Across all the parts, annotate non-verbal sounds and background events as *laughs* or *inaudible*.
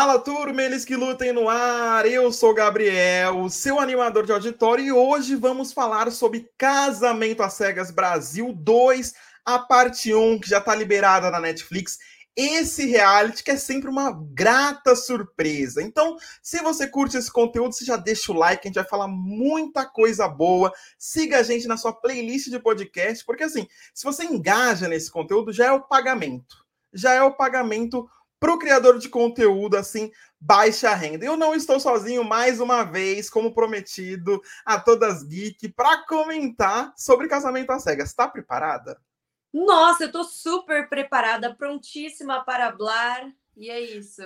Fala turma, eles que lutem no ar. Eu sou Gabriel, seu animador de auditório, e hoje vamos falar sobre Casamento às Cegas Brasil 2, a parte 1, que já está liberada na Netflix. Esse reality que é sempre uma grata surpresa. Então, se você curte esse conteúdo, você já deixa o like, a gente vai falar muita coisa boa. Siga a gente na sua playlist de podcast, porque assim, se você engaja nesse conteúdo, já é o pagamento. Já é o pagamento para o criador de conteúdo, assim, baixa renda. Eu não estou sozinho mais uma vez, como prometido, a todas geek, para comentar sobre casamento às cegas. Está preparada? Nossa, eu estou super preparada, prontíssima para falar. E é isso.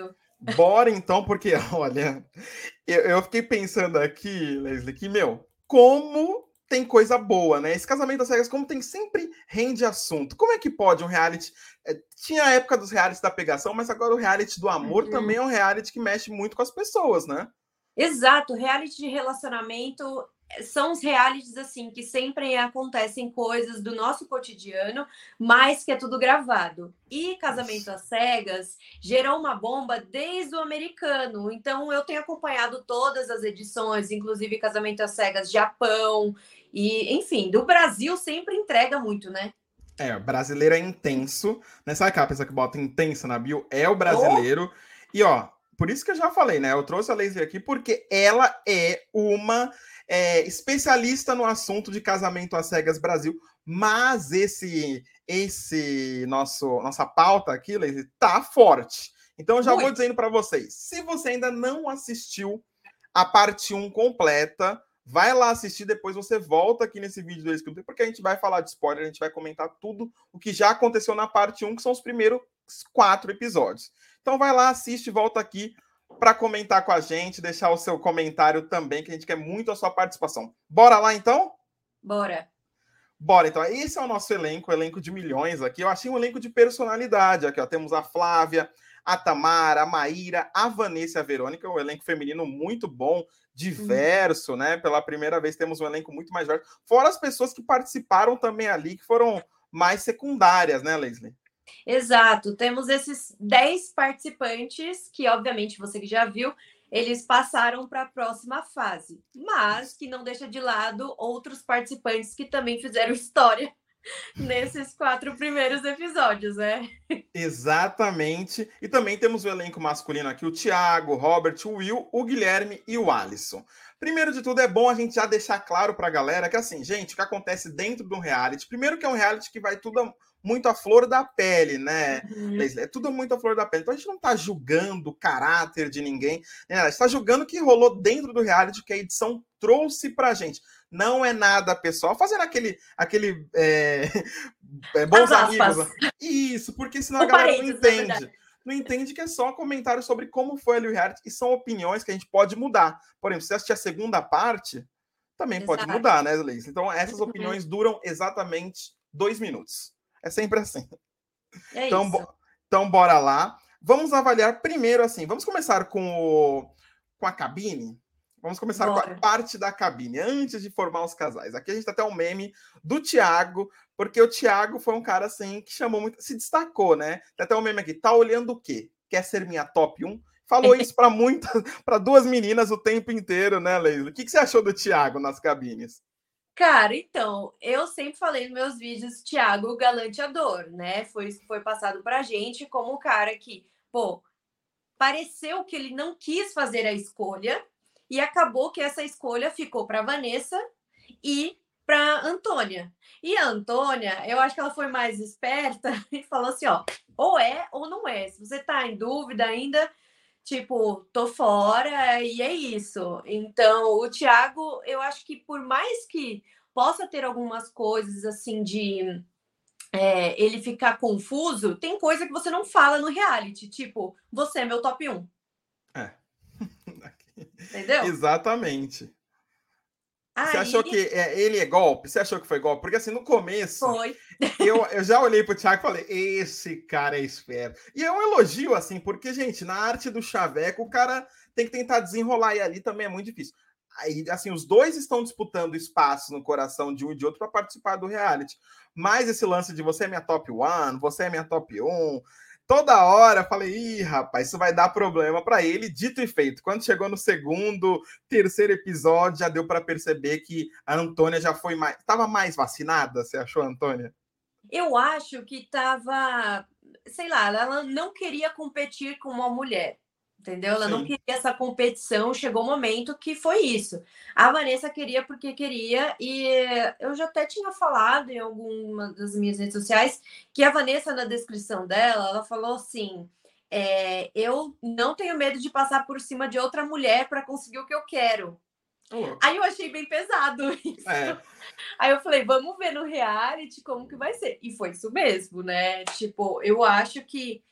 Bora então, porque *laughs* olha, eu, eu fiquei pensando aqui, Leslie, que meu, como tem coisa boa, né? Esse casamento das cegas, como tem sempre rende assunto. Como é que pode um reality? É, tinha a época dos realities da pegação, mas agora o reality do amor uhum. também é um reality que mexe muito com as pessoas, né? Exato, reality de relacionamento são os realities assim que sempre acontecem coisas do nosso cotidiano, mas que é tudo gravado. E Casamento às Cegas gerou uma bomba desde o americano. Então eu tenho acompanhado todas as edições, inclusive Casamento às Cegas Japão e, enfim, do Brasil sempre entrega muito, né? É, brasileiro é intenso, né? Sabe aquela pessoa que bota intenso na bio? É o brasileiro. Oh. E ó, por isso que eu já falei, né? Eu trouxe a Lazy aqui porque ela é uma é, especialista no assunto de casamento às cegas Brasil, mas esse esse nosso nossa pauta aqui, Lazy, tá forte. Então eu já Muito. vou dizendo para vocês, se você ainda não assistiu a parte 1 completa, vai lá assistir, depois você volta aqui nesse vídeo do Escritor, porque a gente vai falar de spoiler, a gente vai comentar tudo o que já aconteceu na parte 1, que são os primeiros quatro episódios. Então vai lá, assiste e volta aqui para comentar com a gente, deixar o seu comentário também, que a gente quer muito a sua participação. Bora lá então? Bora. Bora, então. Esse é o nosso elenco, elenco de milhões aqui. Eu achei um elenco de personalidade aqui, ó. Temos a Flávia, a Tamara, a Maíra, a Vanessa e a Verônica, um elenco feminino muito bom, diverso, né? Pela primeira vez temos um elenco muito mais diverso. Fora as pessoas que participaram também ali, que foram mais secundárias, né, Leslie? Exato, temos esses 10 participantes que, obviamente, você que já viu, eles passaram para a próxima fase, mas que não deixa de lado outros participantes que também fizeram *laughs* história nesses quatro primeiros episódios, né? Exatamente. E também temos o elenco masculino aqui: o Thiago, o Robert, o Will, o Guilherme e o Alisson. Primeiro de tudo, é bom a gente já deixar claro para a galera que, assim, gente, o que acontece dentro de um reality, primeiro que é um reality que vai tudo muito à flor da pele, né? Uhum. É tudo muito à flor da pele. Então a gente não está julgando o caráter de ninguém, né? A gente está julgando o que rolou dentro do reality que a edição trouxe pra gente. Não é nada pessoal, fazendo aquele, aquele é, *laughs* é, bons amigos. Isso, porque senão a galera não entende não entende que é só um comentário sobre como foi ali o reality e são opiniões que a gente pode mudar. Por exemplo, se assistir a segunda parte, também Exato. pode mudar, né, Leis? Então, essas uhum. opiniões duram exatamente dois minutos. É sempre assim. É então, isso. então, bora lá. Vamos avaliar primeiro, assim, vamos começar com, o, com a cabine. Vamos começar Bora. com a parte da cabine, antes de formar os casais. Aqui a gente tá até um meme do Thiago, porque o Thiago foi um cara assim que chamou muito, se destacou, né? Tem até um meme aqui, tá olhando o quê? Quer ser minha top 1? Falou isso para muitas, *laughs* para duas meninas o tempo inteiro, né, Leila? O que, que você achou do Thiago nas cabines? Cara, então, eu sempre falei nos meus vídeos, Thiago, o galanteador, né? Foi, foi passado pra gente como o cara que, pô, pareceu que ele não quis fazer a escolha, e acabou que essa escolha ficou para Vanessa e para Antônia. E a Antônia, eu acho que ela foi mais esperta *laughs* e falou assim, ó, ou é ou não é. Se você tá em dúvida ainda, tipo, tô fora e é isso. Então, o Thiago, eu acho que por mais que possa ter algumas coisas assim de é, ele ficar confuso, tem coisa que você não fala no reality, tipo, você é meu top 1. Entendeu? Exatamente. Aí... Você achou que é, ele é golpe? Você achou que foi golpe? Porque assim, no começo. Foi. eu, *laughs* eu já olhei pro Thiago e falei: esse cara é esperto. E é um elogio, assim, porque, gente, na arte do chaveco, o cara tem que tentar desenrolar e ali também é muito difícil. Aí, assim, os dois estão disputando espaço no coração de um e de outro para participar do reality. Mas esse lance de você é minha top one, você é minha top 1, toda hora falei, ih, rapaz, isso vai dar problema para ele. Dito e feito, quando chegou no segundo, terceiro episódio, já deu para perceber que a Antônia já foi mais, estava mais vacinada. Você achou, Antônia? Eu acho que estava, sei lá, ela não queria competir com uma mulher entendeu? Ela Sim. não queria essa competição, chegou o um momento que foi isso. A Vanessa queria porque queria, e eu já até tinha falado em alguma das minhas redes sociais que a Vanessa, na descrição dela, ela falou assim. É, eu não tenho medo de passar por cima de outra mulher para conseguir o que eu quero. Aí eu achei bem pesado *laughs* isso. É. Aí eu falei, vamos ver no reality como que vai ser. E foi isso mesmo, né? Tipo, eu acho que,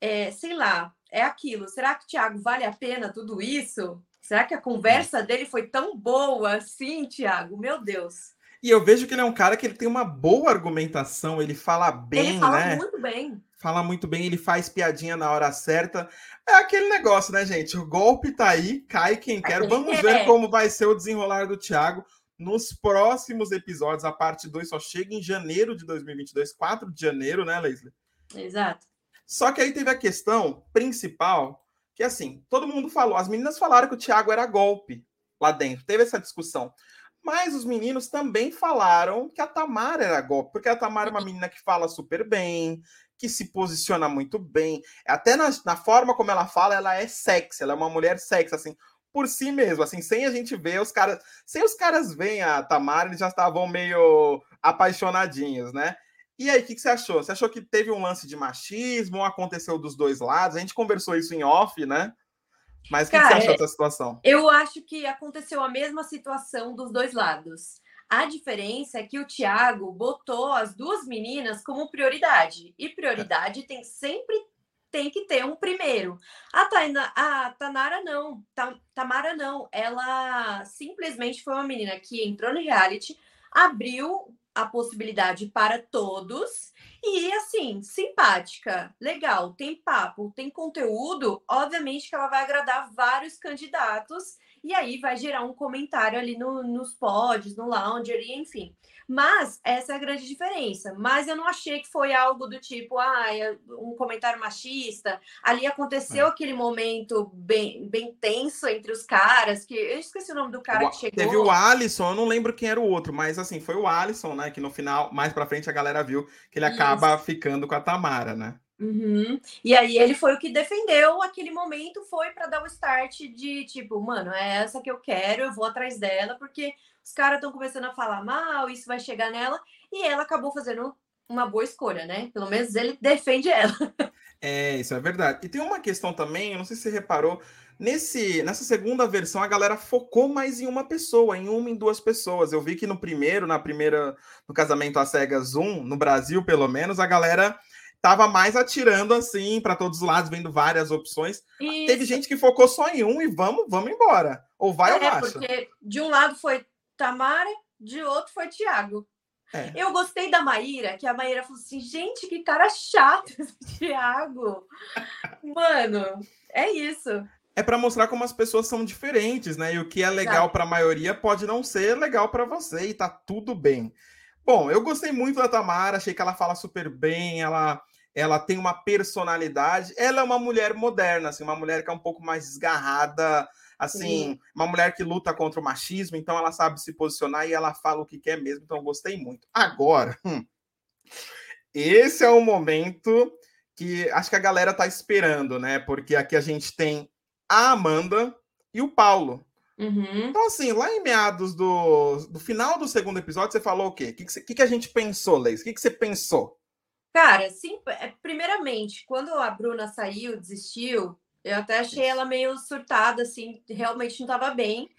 é, sei lá, é aquilo. Será que, Tiago, vale a pena tudo isso? Será que a conversa dele foi tão boa assim, Tiago? Meu Deus. E eu vejo que ele é um cara que ele tem uma boa argumentação, ele fala bem, ele fala né? muito bem. Fala muito bem, ele faz piadinha na hora certa. É aquele negócio, né, gente? O golpe tá aí, cai quem quer. Vamos ver como vai ser o desenrolar do Thiago nos próximos episódios. A parte 2 só chega em janeiro de 2022, 4 de janeiro, né, Leslie? Exato. Só que aí teve a questão principal, que assim, todo mundo falou, as meninas falaram que o Thiago era golpe lá dentro, teve essa discussão. Mas os meninos também falaram que a Tamara era golpe, porque a Tamara é uma menina que fala super bem, que se posiciona muito bem. Até na, na forma como ela fala, ela é sexy, ela é uma mulher sexy, assim, por si mesmo, assim, sem a gente ver os caras. Sem os caras verem a Tamara, eles já estavam meio apaixonadinhos, né? E aí, o que, que, você achou? Você achou que teve um lance de machismo? Aconteceu dos dois lados? A gente conversou isso em off, né? Mas o que, que, você achou dessa situação? Eu acho que aconteceu a mesma situação dos dois lados. A diferença é que o Thiago botou as duas meninas como prioridade. E prioridade tem sempre tem que ter um primeiro. A, Taina, a Tanara não, Tamara não. Ela simplesmente foi uma menina que entrou no reality, abriu a possibilidade para todos. E assim, simpática, legal, tem papo, tem conteúdo, obviamente que ela vai agradar vários candidatos e aí vai gerar um comentário ali no, nos pods, no Lounger, enfim. Mas essa é a grande diferença. Mas eu não achei que foi algo do tipo, ah, um comentário machista. Ali aconteceu é. aquele momento bem, bem tenso entre os caras, que eu esqueci o nome do cara o, que chegou. Teve o Alisson, eu não lembro quem era o outro, mas assim, foi o Alisson, né? Que no final, mais pra frente, a galera viu que ele Isso. acaba ficando com a Tamara, né? Uhum. E aí ele foi o que defendeu aquele momento, foi para dar o start de tipo, mano, é essa que eu quero, eu vou atrás dela, porque os caras estão começando a falar mal, isso vai chegar nela, e ela acabou fazendo uma boa escolha, né? Pelo menos ele defende ela. É, isso é verdade. E tem uma questão também, eu não sei se você reparou, nesse, nessa segunda versão a galera focou mais em uma pessoa, em uma em duas pessoas. Eu vi que no primeiro, na primeira, no casamento às cegas 1, no Brasil pelo menos, a galera tava mais atirando assim para todos os lados, vendo várias opções. Isso. Teve gente que focou só em um e vamos, vamos embora. Ou vai é, ou racha. porque de um lado foi Tamara, de outro foi Tiago. É. Eu gostei da Maíra, que a Maíra falou assim: gente, que cara chato esse *laughs* Thiago. Mano, é isso. É para mostrar como as pessoas são diferentes, né? E o que é legal para a maioria pode não ser legal para você e tá tudo bem. Bom, eu gostei muito da Tamara, achei que ela fala super bem, ela ela tem uma personalidade. Ela é uma mulher moderna, assim, uma mulher que é um pouco mais desgarrada, assim, Sim. uma mulher que luta contra o machismo, então ela sabe se posicionar e ela fala o que quer mesmo, então eu gostei muito. Agora, hum, esse é o momento que acho que a galera tá esperando, né? Porque aqui a gente tem a Amanda e o Paulo. Uhum. Então, assim, lá em meados do, do final do segundo episódio, você falou o quê? O que, que, que, a gente pensou, Leis? O que, que você pensou? Cara, sim, é, primeiramente, quando a Bruna saiu, desistiu, eu até achei ela meio surtada, assim, realmente não estava bem.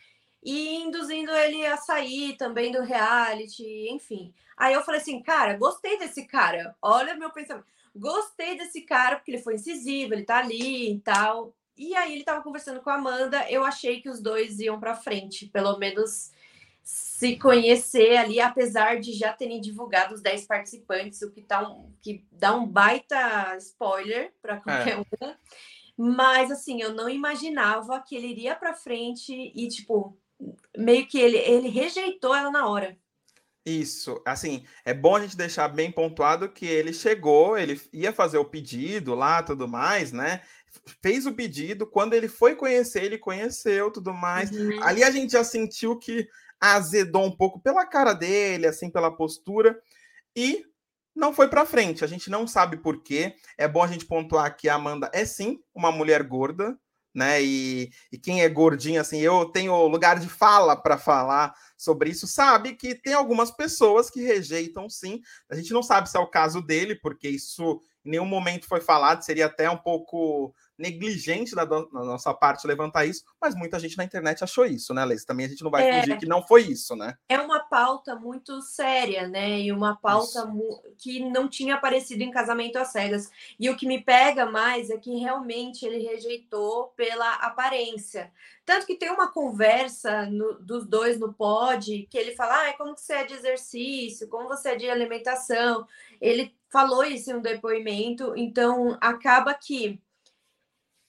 E induzindo ele a sair também do reality, enfim. Aí eu falei assim, cara, gostei desse cara. Olha meu pensamento. Gostei desse cara, porque ele foi incisivo, ele tá ali e tal. E aí ele tava conversando com a Amanda, eu achei que os dois iam para frente, pelo menos se conhecer ali, apesar de já terem divulgado os 10 participantes, o que, tá um, que dá um baita spoiler para qualquer é. um. Mas assim, eu não imaginava que ele iria para frente e tipo, meio que ele, ele rejeitou ela na hora. Isso, assim, é bom a gente deixar bem pontuado que ele chegou, ele ia fazer o pedido lá, tudo mais, né? Fez o pedido, quando ele foi conhecer, ele conheceu, tudo mais. Uhum. Ali a gente já sentiu que azedou um pouco pela cara dele, assim, pela postura, e não foi para frente. A gente não sabe por quê. É bom a gente pontuar que a Amanda é sim uma mulher gorda, né? E, e quem é gordinho, assim, eu tenho lugar de fala para falar sobre isso, sabe que tem algumas pessoas que rejeitam sim. A gente não sabe se é o caso dele, porque isso em nenhum momento foi falado, seria até um pouco negligente da, da, nossa parte levantar isso, mas muita gente na internet achou isso, né, Leis? Também a gente não vai é, fingir que não foi isso, né? É uma pauta muito séria, né? E uma pauta que não tinha aparecido em Casamento às Cegas. E o que me pega mais é que realmente ele rejeitou pela aparência. Tanto que tem uma conversa no, dos dois no pod que ele fala: ah, como você é de exercício, como você é de alimentação. Ele falou isso um depoimento, então acaba que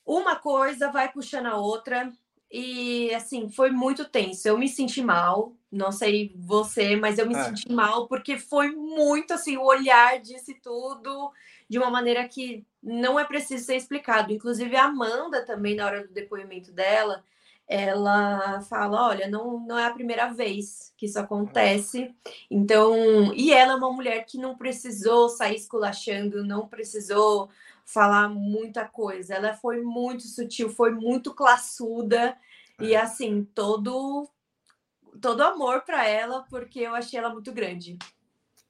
uma coisa vai puxando a outra e assim foi muito tenso. Eu me senti mal, não sei você, mas eu me é. senti mal porque foi muito assim o olhar disse tudo de uma maneira que não é preciso ser explicado. Inclusive a Amanda também na hora do depoimento dela, ela fala, olha, não, não é a primeira vez que isso acontece. Então, e ela é uma mulher que não precisou sair esculachando, não precisou falar muita coisa. Ela foi muito sutil, foi muito classuda é. e assim, todo todo amor para ela, porque eu achei ela muito grande.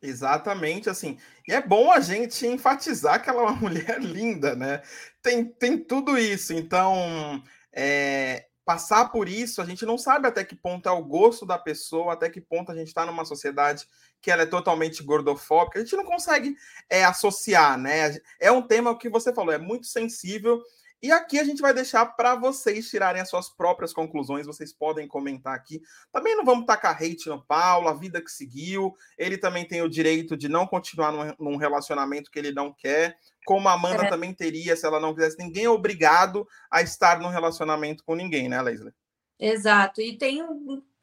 Exatamente, assim. E é bom a gente enfatizar que ela é uma *laughs* mulher linda, né? Tem, tem tudo isso. Então, é, passar por isso, a gente não sabe até que ponto é o gosto da pessoa, até que ponto a gente está numa sociedade que ela é totalmente gordofóbica. A gente não consegue é, associar, né? É um tema que você falou, é muito sensível. E aqui a gente vai deixar para vocês tirarem as suas próprias conclusões. Vocês podem comentar aqui. Também não vamos tacar hate no Paulo, a vida que seguiu. Ele também tem o direito de não continuar num relacionamento que ele não quer como a Amanda é. também teria se ela não quisesse. Ninguém é obrigado a estar num relacionamento com ninguém, né, Leslie? Exato. E tem,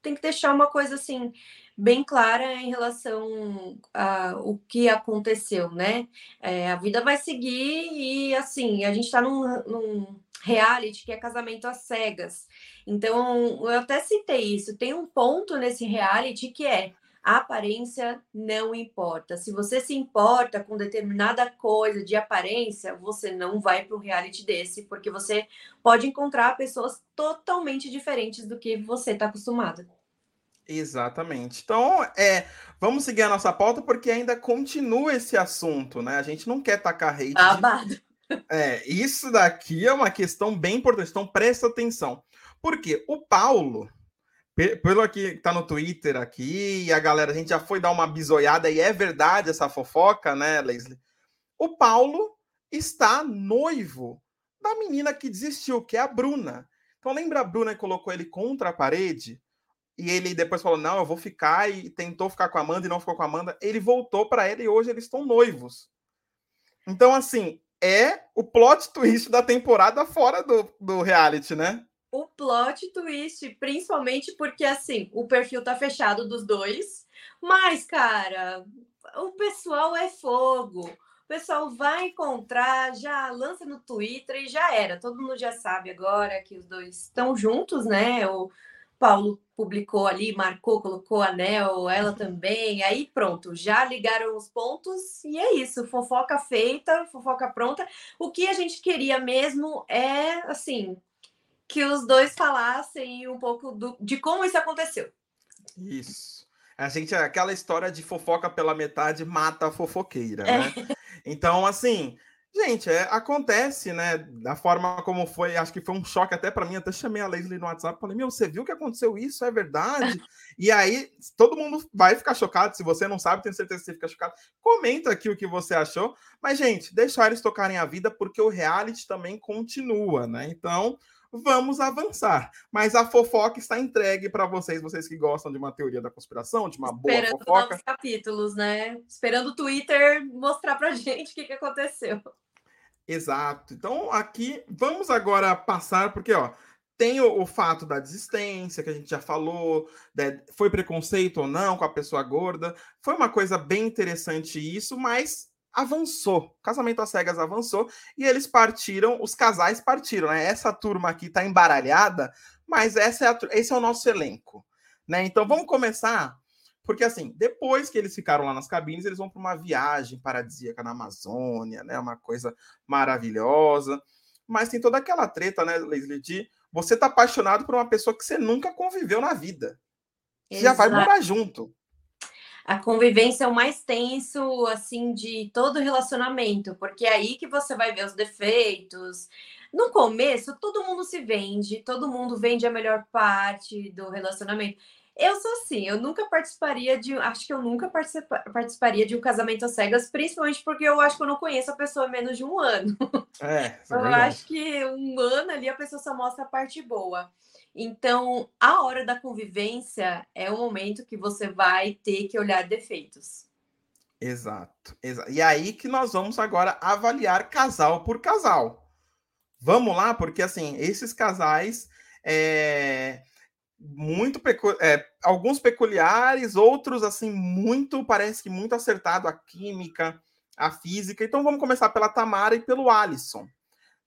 tem que deixar uma coisa assim bem clara em relação ao que aconteceu, né? É, a vida vai seguir e assim a gente está num, num reality que é casamento às cegas. Então, eu até citei isso. Tem um ponto nesse reality que é a aparência não importa. Se você se importa com determinada coisa de aparência, você não vai para um reality desse, porque você pode encontrar pessoas totalmente diferentes do que você está acostumado. Exatamente. Então, é, vamos seguir a nossa pauta porque ainda continua esse assunto, né? A gente não quer tacar hate. Babado. De... *laughs* É, isso daqui é uma questão bem importante. Então, presta atenção. Porque o Paulo, pelo que tá no Twitter aqui, a galera, a gente já foi dar uma bisoiada, e é verdade essa fofoca, né, Leslie? O Paulo está noivo da menina que desistiu, que é a Bruna. Então lembra a Bruna que colocou ele contra a parede? E ele depois falou: Não, eu vou ficar, e tentou ficar com a Amanda e não ficou com a Amanda. Ele voltou para ela e hoje eles estão noivos. Então, assim, é o plot twist da temporada fora do, do reality, né? O plot twist, principalmente porque assim, o perfil tá fechado dos dois, mas cara, o pessoal é fogo. O pessoal vai encontrar, já lança no Twitter e já era. Todo mundo já sabe agora que os dois estão juntos, né? O Paulo publicou ali, marcou, colocou anel, ela também. Aí pronto, já ligaram os pontos e é isso. Fofoca feita, fofoca pronta. O que a gente queria mesmo é assim que os dois falassem um pouco do, de como isso aconteceu. Isso. A gente, aquela história de fofoca pela metade mata a fofoqueira, né? É. Então, assim, gente, é, acontece, né? Da forma como foi, acho que foi um choque até para mim. Até chamei a Leslie no WhatsApp, falei: Meu, você viu que aconteceu isso? É verdade? *laughs* e aí, todo mundo vai ficar chocado. Se você não sabe, tenho certeza que você fica chocado. Comenta aqui o que você achou. Mas, gente, deixar eles tocarem a vida, porque o reality também continua, né? Então, vamos avançar. Mas a fofoca está entregue para vocês, vocês que gostam de uma teoria da conspiração, de uma Esperando boa fofoca. Novos capítulos, né? Esperando o Twitter mostrar para *laughs* gente o que, que aconteceu. Exato. Então, aqui, vamos agora passar, porque, ó, tem o, o, fato da desistência, que a gente já falou, né? foi preconceito ou não com a pessoa gorda. Foi uma coisa bem interessante isso, mas avançou. Casamento às cegas avançou e eles partiram, os casais partiram, né? Essa turma aqui tá embaralhada, mas essa é a, esse é o nosso elenco, né? Então vamos começar, porque assim, depois que eles ficaram lá nas cabines, eles vão para uma viagem paradisíaca na Amazônia, né? Uma coisa maravilhosa. Mas tem toda aquela treta, né, Leslie, de você tá apaixonado por uma pessoa que você nunca conviveu na vida. Você já vai morar junto a convivência é o mais tenso, assim, de todo relacionamento, porque é aí que você vai ver os defeitos. No começo, todo mundo se vende, todo mundo vende a melhor parte do relacionamento. Eu sou assim, eu nunca participaria de. Acho que eu nunca participaria de um casamento às cegas, principalmente porque eu acho que eu não conheço a pessoa há menos de um ano. É, é eu acho que um ano ali a pessoa só mostra a parte boa. Então, a hora da convivência é o momento que você vai ter que olhar defeitos. Exato, exato. E aí que nós vamos agora avaliar casal por casal. Vamos lá, porque assim, esses casais é, muito pecu é, alguns peculiares, outros assim muito parece que muito acertado a química, a física. Então vamos começar pela Tamara e pelo Alisson,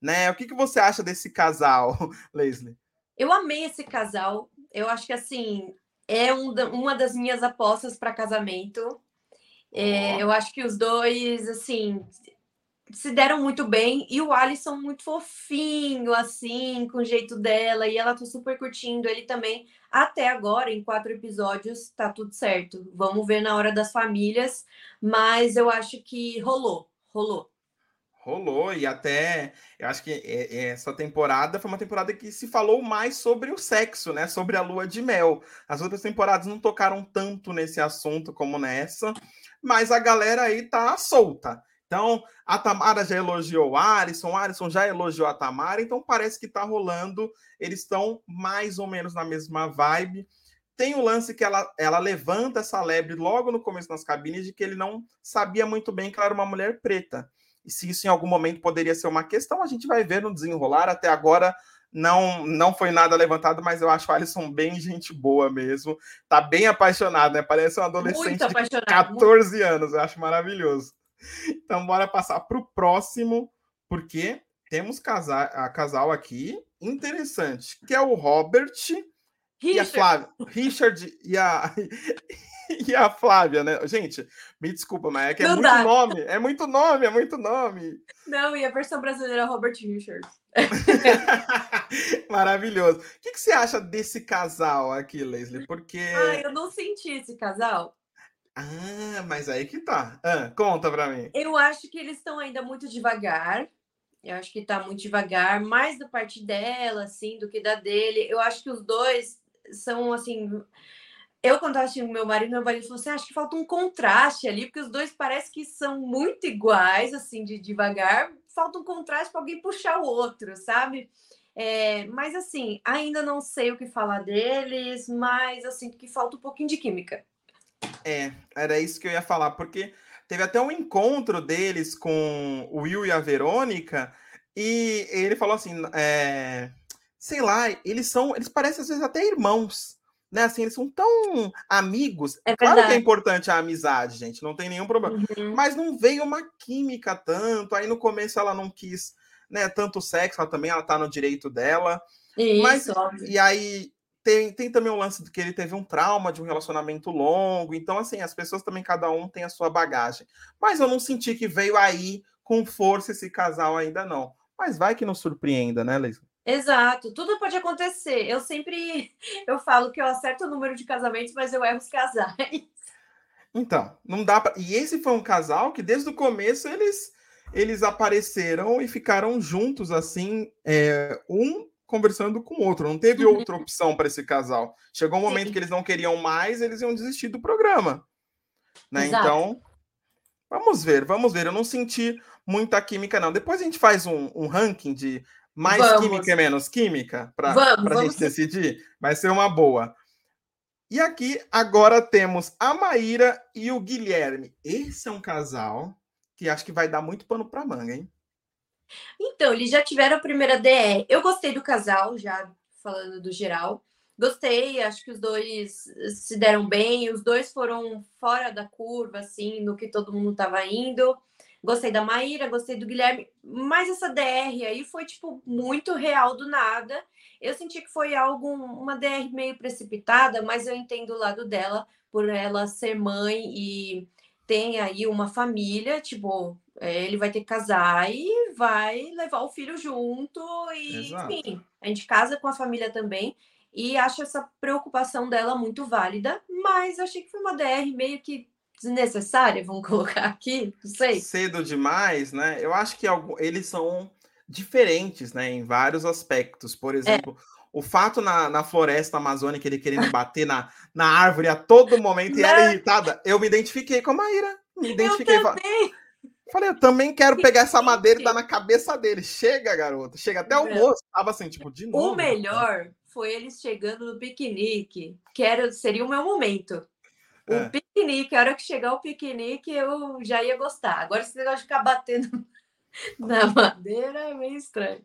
né? O que, que você acha desse casal, *laughs* Leslie? Eu amei esse casal. Eu acho que assim é um da, uma das minhas apostas para casamento. É, eu acho que os dois, assim, se deram muito bem. E o Alisson muito fofinho, assim, com o jeito dela. E ela tá super curtindo ele também. Até agora, em quatro episódios, tá tudo certo. Vamos ver na hora das famílias. Mas eu acho que rolou, rolou. Rolou, e até eu acho que essa temporada foi uma temporada que se falou mais sobre o sexo, né? Sobre a lua de mel. As outras temporadas não tocaram tanto nesse assunto como nessa, mas a galera aí tá solta. Então, a Tamara já elogiou o Alisson, o Alisson já elogiou a Tamara, então parece que tá rolando, eles estão mais ou menos na mesma vibe. Tem o lance que ela, ela levanta essa lebre logo no começo das cabines de que ele não sabia muito bem que ela era uma mulher preta. E se isso em algum momento poderia ser uma questão, a gente vai ver no desenrolar. Até agora não não foi nada levantado, mas eu acho o Alisson bem gente boa mesmo. Tá bem apaixonado, né? Parece um adolescente de 14 muito. anos. Eu acho maravilhoso. Então, bora passar para o próximo, porque temos casal, a casal aqui interessante, que é o Robert Richard. e a Flávia. Richard e a, *laughs* e a Flávia, né? Gente, me desculpa, mas é que é não muito dá. nome. É muito nome, é muito nome. Não, e a versão brasileira é Robert Richards. *laughs* Maravilhoso. O que, que, você acha desse casal aqui, Leslie? Porque. Ah, eu não senti esse casal. Ah, mas aí que tá. Ah, conta pra mim. Eu acho que eles estão ainda muito devagar. Eu acho que tá muito devagar, mais da parte dela, assim, do que da dele. Eu acho que os dois são, assim, eu, quando estava assistindo meu marido, meu marido falou assim: ah, acho que falta um contraste ali, porque os dois parece que são muito iguais, assim, de devagar. Falta um contraste para alguém puxar o outro, sabe? É, mas assim, ainda não sei o que falar deles, mas eu sinto que falta um pouquinho de química. É, era isso que eu ia falar, porque teve até um encontro deles com o Will e a Verônica, e ele falou assim: é, sei lá, eles são, eles parecem às vezes até irmãos né? Assim, eles são tão amigos. É claro que é importante a amizade, gente, não tem nenhum problema. Uhum. Mas não veio uma química tanto. Aí no começo ela não quis, né, tanto sexo, ela também ela tá no direito dela. Isso, mas óbvio. e aí tem, tem também o lance de que ele teve um trauma de um relacionamento longo. Então, assim, as pessoas também, cada um tem a sua bagagem. Mas eu não senti que veio aí com força esse casal ainda, não. Mas vai que nos surpreenda, né, Leisa? Exato, tudo pode acontecer. Eu sempre *laughs* eu falo que eu acerto o número de casamentos, mas eu erro os casais. Então, não dá pra... E esse foi um casal que desde o começo eles eles apareceram e ficaram juntos assim, é, um conversando com o outro. Não teve uhum. outra opção para esse casal. Chegou um momento Sim. que eles não queriam mais, eles iam desistir do programa. Né? Então, vamos ver, vamos ver. Eu não senti muita química, não. Depois a gente faz um, um ranking de mais vamos. química e menos química para a gente decidir? Vai ser uma boa. E aqui agora temos a Maíra e o Guilherme. Esse é um casal que acho que vai dar muito pano para manga, hein? Então, eles já tiveram a primeira DR. Eu gostei do casal, já falando do geral. Gostei, acho que os dois se deram bem, os dois foram fora da curva, assim, no que todo mundo estava indo. Gostei da Maíra, gostei do Guilherme, mas essa DR aí foi, tipo, muito real do nada. Eu senti que foi algo, uma DR meio precipitada, mas eu entendo o lado dela, por ela ser mãe e tem aí uma família, tipo, é, ele vai ter que casar e vai levar o filho junto, e Exato. enfim, a gente casa com a família também. E acho essa preocupação dela muito válida, mas achei que foi uma DR meio que desnecessária, vamos *laughs* colocar aqui, não sei. Cedo demais, né? Eu acho que eles são diferentes, né, em vários aspectos. Por é. exemplo, é. o fato na, na floresta amazônica ele querendo bater na, na árvore a todo momento e ela irritada, eu me identifiquei com a Maíra. Me identifiquei. Eu também. Falei, eu também quero pegar essa madeira e dar na cabeça dele. Chega, garota. Chega até o moço. Tava assim, tipo, de novo. O melhor foi eles chegando no piquenique, que era, seria o meu momento. O é. piquenique, a hora que chegar o piquenique, eu já ia gostar. Agora, esse negócio de ficar batendo *laughs* na madeira é meio estranho.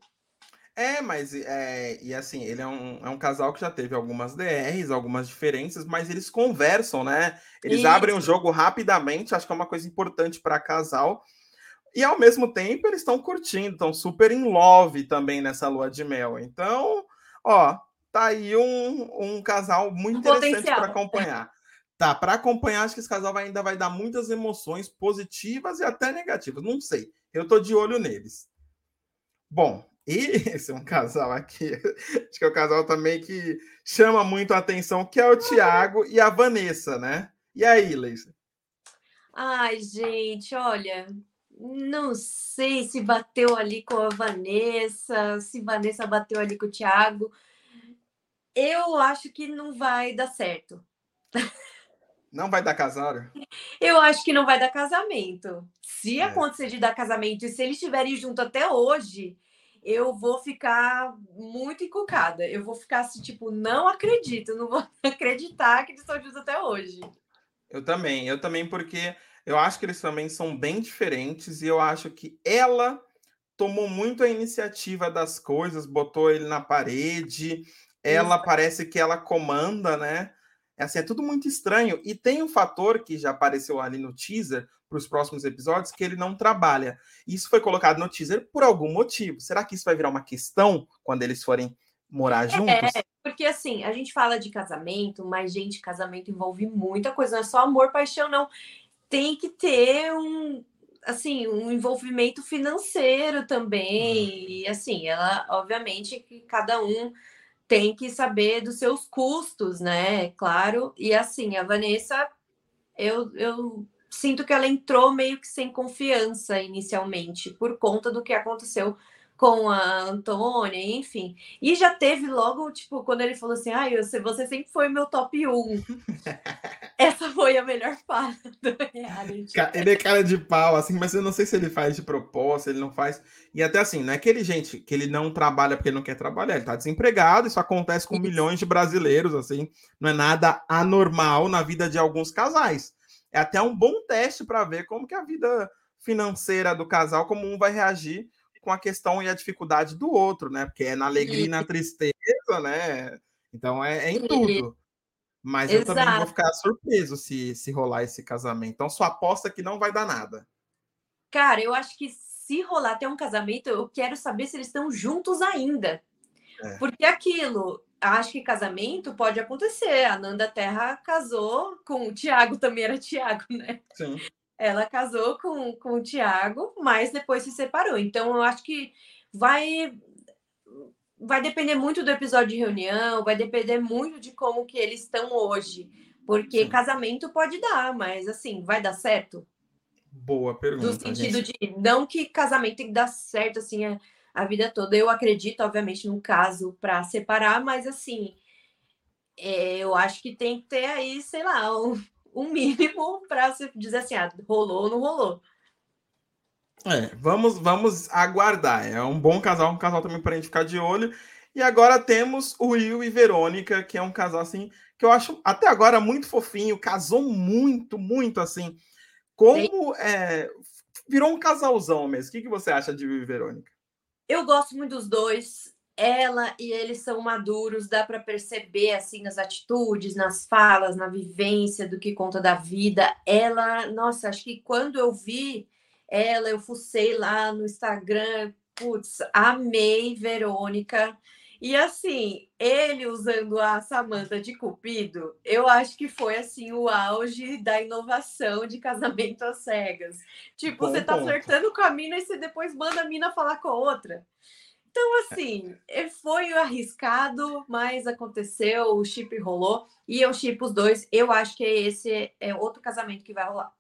É, mas é, e assim, ele é um, é um casal que já teve algumas DRs, algumas diferenças, mas eles conversam, né? Eles Isso. abrem o jogo rapidamente, acho que é uma coisa importante para casal. E ao mesmo tempo eles estão curtindo, estão super in love também nessa lua de mel. Então, ó, tá aí um, um casal muito um interessante para acompanhar. Tá, para acompanhar, acho que esse casal vai, ainda vai dar muitas emoções positivas e até negativas. Não sei. Eu tô de olho neles. Bom, e *laughs* esse é um casal aqui, *laughs* acho que é o um casal também que chama muito a atenção, que é o Tiago e a Vanessa, né? E aí, Leisa? Ai, gente, olha, não sei se bateu ali com a Vanessa, se Vanessa bateu ali com o Tiago eu acho que não vai dar certo. *laughs* Não vai dar casamento? Eu acho que não vai dar casamento. Se é. acontecer de dar casamento e se eles estiverem junto até hoje, eu vou ficar muito encucada. Eu vou ficar assim, tipo, não acredito, não vou *laughs* acreditar que eles estão juntos até hoje. Eu também, eu também, porque eu acho que eles também são bem diferentes e eu acho que ela tomou muito a iniciativa das coisas, botou ele na parede ela parece que ela comanda, né? É assim, é tudo muito estranho. E tem um fator que já apareceu ali no teaser para os próximos episódios, que ele não trabalha. Isso foi colocado no teaser por algum motivo. Será que isso vai virar uma questão quando eles forem morar juntos? É, porque assim, a gente fala de casamento, mas, gente, casamento envolve muita coisa, não é só amor, paixão, não. Tem que ter um, assim, um envolvimento financeiro também. Uhum. E assim, ela, obviamente, que cada um tem que saber dos seus custos, né? Claro. E assim, a Vanessa, eu, eu sinto que ela entrou meio que sem confiança inicialmente, por conta do que aconteceu com a Antônia, enfim. E já teve logo, tipo, quando ele falou assim: ah, você, você sempre foi meu top 1. *laughs* Essa foi a melhor fala do reality. Ele é cara de pau, assim, mas eu não sei se ele faz de propósito, ele não faz. E até assim, não é aquele gente que ele não trabalha porque ele não quer trabalhar, ele tá desempregado, isso acontece com isso. milhões de brasileiros, assim, não é nada anormal na vida de alguns casais. É até um bom teste para ver como que a vida financeira do casal, como um vai reagir com a questão e a dificuldade do outro, né? Porque é na alegria e na tristeza, né? Então é, é em tudo. Mas Exato. eu também vou ficar surpreso se, se rolar esse casamento. Então, sua aposta é que não vai dar nada. Cara, eu acho que se rolar até um casamento, eu quero saber se eles estão juntos ainda. É. Porque aquilo, acho que casamento pode acontecer. A Nanda Terra casou com o Tiago, também era Tiago, né? Sim. Ela casou com, com o Tiago, mas depois se separou. Então, eu acho que vai vai depender muito do episódio de reunião, vai depender muito de como que eles estão hoje. Porque Sim. casamento pode dar, mas assim, vai dar certo? Boa pergunta. No sentido gente. de não que casamento tem que dar certo assim a, a vida toda. Eu acredito, obviamente, num caso para separar, mas assim, é, eu acho que tem que ter aí, sei lá, um, um mínimo para você dizer assim, ah, rolou ou não rolou. É, vamos, vamos aguardar. É um bom casal, um casal também para a gente ficar de olho. E agora temos o Will e Verônica, que é um casal assim que eu acho até agora muito fofinho, casou muito, muito assim. Como é, virou um casalzão mesmo. O que, que você acha de Will e Verônica? Eu gosto muito dos dois. Ela e eles são maduros, dá para perceber assim nas atitudes, nas falas, na vivência do que conta da vida. Ela, nossa, acho que quando eu vi ela, eu fucei lá no Instagram, putz, amei Verônica. E assim, ele usando a Samanta de Cupido, eu acho que foi assim o auge da inovação de casamento às cegas. Tipo, Bom você tá ponto. flertando com a mina e você depois manda a mina falar com a outra. Então, assim, é, foi arriscado, mas aconteceu, o chip rolou, e eu chip os dois. Eu acho que esse é outro casamento que vai rolar.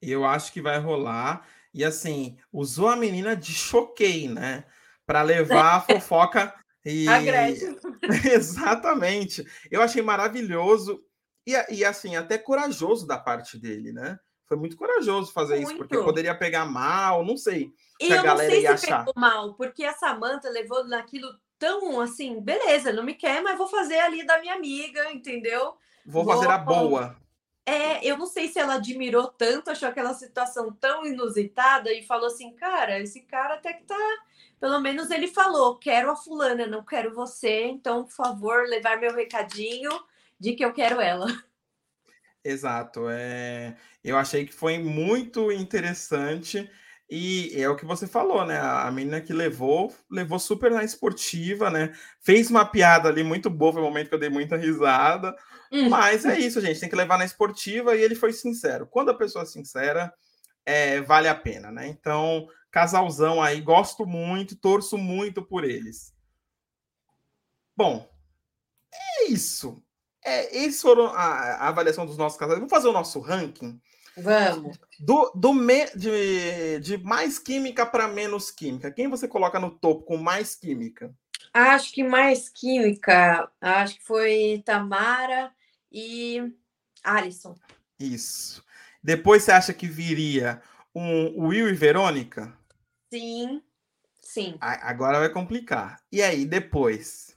Eu acho que vai rolar. E assim, usou a menina de choquei, né? Para levar a fofoca *laughs* e. A *laughs* Exatamente. Eu achei maravilhoso. E, e assim, até corajoso da parte dele, né? Foi muito corajoso fazer muito. isso, porque poderia pegar mal, não sei. E eu não sei se achar. pegou mal, porque a Samanta levou naquilo tão assim, beleza, não me quer, mas vou fazer ali da minha amiga, entendeu? Vou, vou fazer a boa. É, eu não sei se ela admirou tanto, achou aquela situação tão inusitada e falou assim, cara, esse cara até que tá. Pelo menos ele falou, quero a fulana, não quero você, então, por favor, levar meu recadinho de que eu quero ela. Exato. É... Eu achei que foi muito interessante. E é o que você falou, né? A menina que levou, levou super na esportiva, né? Fez uma piada ali muito boa, foi um momento que eu dei muita risada. Hum. Mas é isso, gente, tem que levar na esportiva e ele foi sincero. Quando a pessoa é sincera, é, vale a pena, né? Então, casalzão aí, gosto muito, torço muito por eles. Bom, é isso. É, esses foram a, a avaliação dos nossos casais. Vamos fazer o nosso ranking? Vamos. Do, do me, de, de mais química para menos química. Quem você coloca no topo com mais química? Acho que mais química. Acho que foi Tamara e Alisson. Isso. Depois você acha que viria um Will e Verônica? Sim, sim. Agora vai complicar. E aí, depois?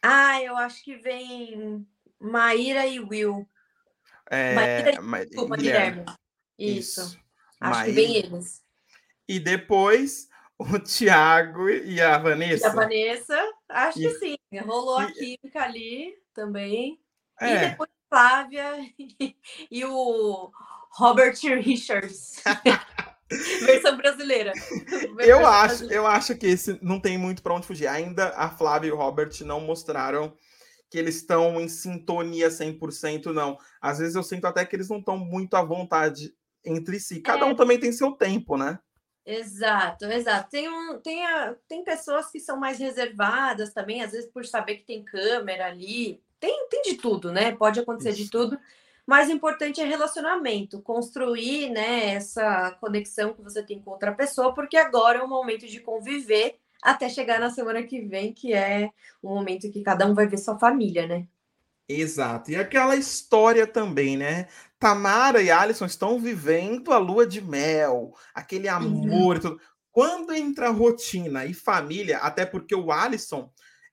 Ah, eu acho que vem Maíra e Will. É, Maíra, Ma desculpa, Guilherme. Guilherme. Isso. Isso. Acho Maíra. que vem eles. E depois o Tiago e a Vanessa. E a Vanessa, acho e... que sim. Rolou e... a química ali também. É. E depois Flávia e, *laughs* e o Robert Richards. *laughs* Versão brasileira. Versão eu acho, brasileira. eu acho que esse não tem muito para onde fugir. Ainda a Flávia e o Robert não mostraram que eles estão em sintonia 100%, não. Às vezes eu sinto até que eles não estão muito à vontade entre si. Cada é. um também tem seu tempo, né? Exato, exato. Tem, um, tem, a, tem pessoas que são mais reservadas também, às vezes por saber que tem câmera ali. Tem, tem de tudo, né? Pode acontecer Isso. de tudo. Mas o importante é relacionamento, construir né, essa conexão que você tem com outra pessoa, porque agora é o momento de conviver até chegar na semana que vem, que é o momento que cada um vai ver sua família, né? Exato. E aquela história também, né? Tamara e Alisson estão vivendo a lua de mel, aquele uhum. amor uhum. e tudo. Quando entra rotina e família, até porque o Alisson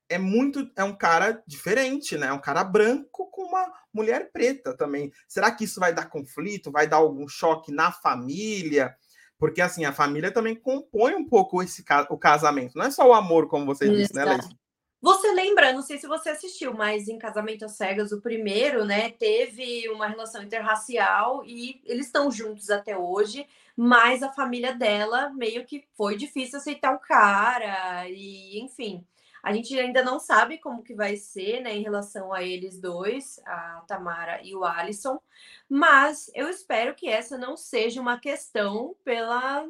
é muito é um cara diferente, né? É um cara branco com uma mulher preta também. Será que isso vai dar conflito? Vai dar algum choque na família? Porque assim, a família também compõe um pouco esse o casamento. Não é só o amor, como você Exato. disse, né, Leite? Você lembra, não sei se você assistiu, mas em Casamento às Cegas, o primeiro, né, teve uma relação interracial e eles estão juntos até hoje, mas a família dela meio que foi difícil aceitar o cara e, enfim. A gente ainda não sabe como que vai ser, né, em relação a eles dois, a Tamara e o Alisson, mas eu espero que essa não seja uma questão pela,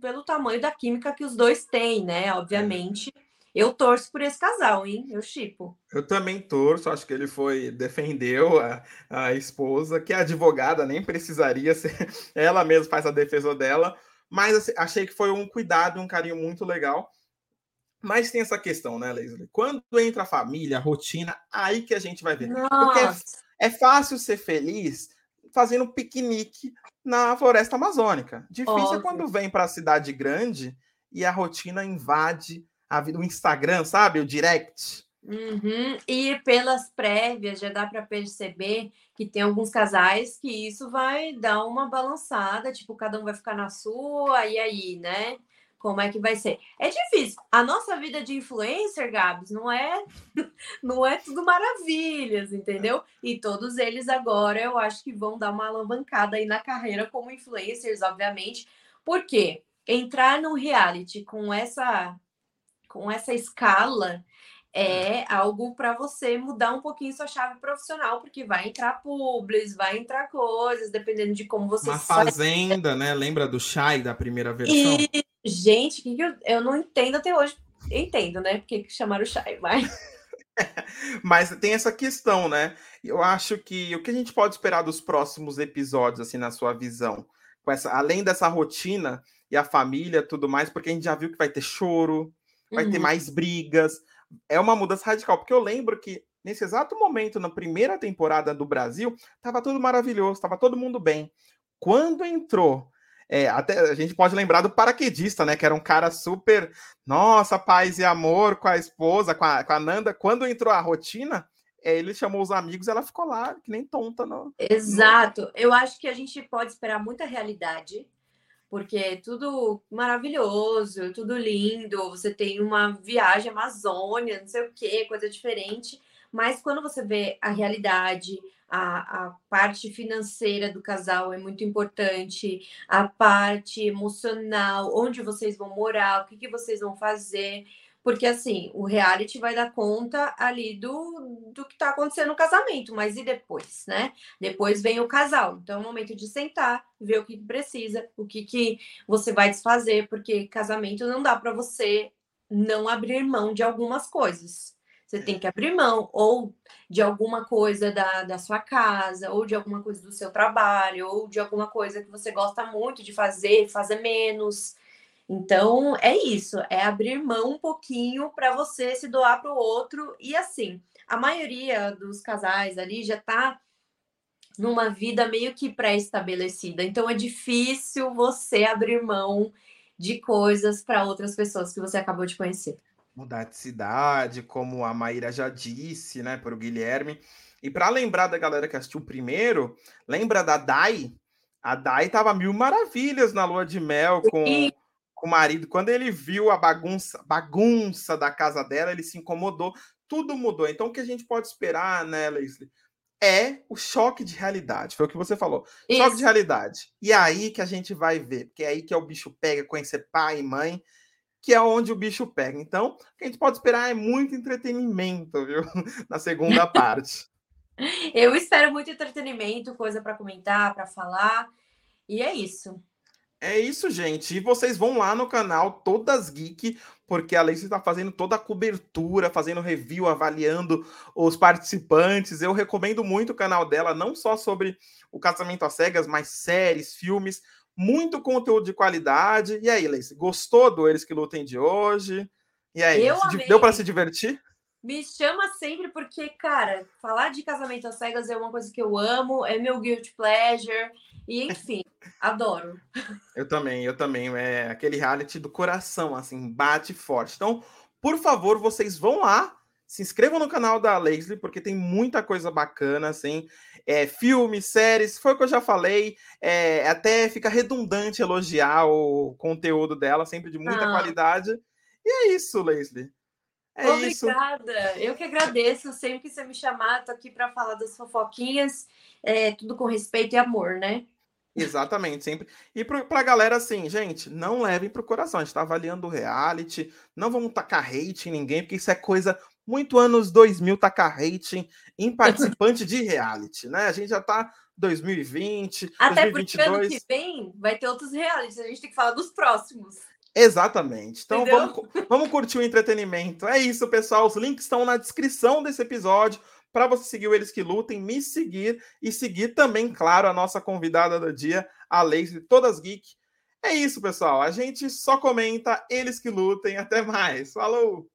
pelo tamanho da química que os dois têm, né, obviamente. Eu torço por esse casal, hein? Eu chipo. Eu também torço, acho que ele foi, defendeu a, a esposa, que é advogada, nem precisaria ser, *laughs* ela mesma faz a defesa dela, mas assim, achei que foi um cuidado, um carinho muito legal. Mas tem essa questão, né, Leslie? Quando entra a família, a rotina, aí que a gente vai ver. Nossa. Porque é, é, fácil ser feliz fazendo piquenique na floresta amazônica. Difícil é Óbvio. é quando vem para a cidade grande e a rotina invade a vida, o Instagram, sabe? O direct. Uhum. E pelas prévias já dá para perceber que tem alguns casais que isso vai dar uma balançada, tipo, cada um vai ficar na sua, e aí, né? Como é que vai ser. É difícil. A nossa vida de influencer, Gabs, não é *laughs* não é tudo maravilhas, entendeu? E todos eles agora eu acho que vão dar uma alavancada aí na carreira como influencers, obviamente. Porque entrar no reality com essa com essa escala é algo para você mudar um pouquinho sua chave profissional, porque vai entrar publis, vai entrar coisas, dependendo de como você Uma fazenda, né? Lembra do Shai da primeira versão? E, gente, que, que eu, eu não entendo até hoje. Entendo, né? Porque chamaram o Shai, mas. *laughs* mas tem essa questão, né? Eu acho que o que a gente pode esperar dos próximos episódios, assim, na sua visão, com essa, além dessa rotina e a família, tudo mais, porque a gente já viu que vai ter choro, vai uhum. ter mais brigas, é uma mudança radical, porque eu lembro que nesse exato momento, na primeira temporada do Brasil, estava tudo maravilhoso, estava todo mundo bem. Quando entrou, é, até a gente pode lembrar do paraquedista, né? Que era um cara super, nossa, paz e amor com a esposa, com a, com a Nanda. Quando entrou a rotina, é, ele chamou os amigos, ela ficou lá, que nem tonta. No, Exato. No... Eu acho que a gente pode esperar muita realidade porque é tudo maravilhoso, tudo lindo, você tem uma viagem Amazônia, não sei o que, coisa diferente, mas quando você vê a realidade, a, a parte financeira do casal é muito importante, a parte emocional, onde vocês vão morar, o que, que vocês vão fazer, porque assim, o reality vai dar conta ali do, do que está acontecendo no casamento, mas e depois, né? Depois vem o casal. Então é o momento de sentar, ver o que precisa, o que, que você vai desfazer, porque casamento não dá para você não abrir mão de algumas coisas. Você tem que abrir mão ou de alguma coisa da, da sua casa, ou de alguma coisa do seu trabalho, ou de alguma coisa que você gosta muito de fazer, fazer menos. Então, é isso, é abrir mão um pouquinho para você se doar para o outro. E assim, a maioria dos casais ali já está numa vida meio que pré-estabelecida. Então, é difícil você abrir mão de coisas para outras pessoas que você acabou de conhecer. Mudar de cidade, como a Maíra já disse, né, para o Guilherme. E para lembrar da galera que assistiu primeiro, lembra da Dai? A Dai tava mil maravilhas na lua de mel com. Com o marido. Quando ele viu a bagunça, bagunça da casa dela, ele se incomodou. Tudo mudou. Então, o que a gente pode esperar, né, Leslie? É o choque de realidade. Foi o que você falou. Isso. Choque de realidade. E é aí que a gente vai ver. Porque é aí que é o bicho pega, conhecer pai e mãe, que é onde o bicho pega. Então, o que a gente pode esperar é muito entretenimento, viu? *laughs* Na segunda parte. *laughs* Eu espero muito entretenimento, coisa para comentar, para falar. E é isso. É isso, gente. E vocês vão lá no canal Todas Geek, porque a Lacey está fazendo toda a cobertura, fazendo review, avaliando os participantes. Eu recomendo muito o canal dela, não só sobre o casamento às cegas, mas séries, filmes, muito conteúdo de qualidade. E aí, Lacey, gostou do Eles que Lutem de hoje? E aí, deu para se divertir? Me chama sempre porque, cara, falar de casamento às cegas é uma coisa que eu amo, é meu guilty pleasure. E enfim, adoro. Eu também, eu também. É aquele reality do coração, assim, bate forte. Então, por favor, vocês vão lá, se inscrevam no canal da Leslie, porque tem muita coisa bacana, assim. É, filmes, séries, foi o que eu já falei. É, até fica redundante elogiar o conteúdo dela, sempre de muita ah. qualidade. E é isso, Leslie. É Obrigada, isso. eu que agradeço. Sempre que você me chamar, tô aqui para falar das fofoquinhas, é, tudo com respeito e amor, né? Exatamente, sempre. E para a galera, assim, gente, não levem para o coração. A gente está avaliando o reality, não vamos tacar hate em ninguém, porque isso é coisa muito anos 2000 tacar hate em *laughs* participante de reality, né? A gente já está 2020, Até 2022. porque ano que vem vai ter outros realities, a gente tem que falar dos próximos. Exatamente. Então vamos, vamos curtir o entretenimento. É isso, pessoal. Os links estão na descrição desse episódio para você seguir o Eles que Lutem, me seguir e seguir também, claro, a nossa convidada do dia, a Leise, todas geek. É isso, pessoal. A gente só comenta Eles que Lutem. Até mais. Falou!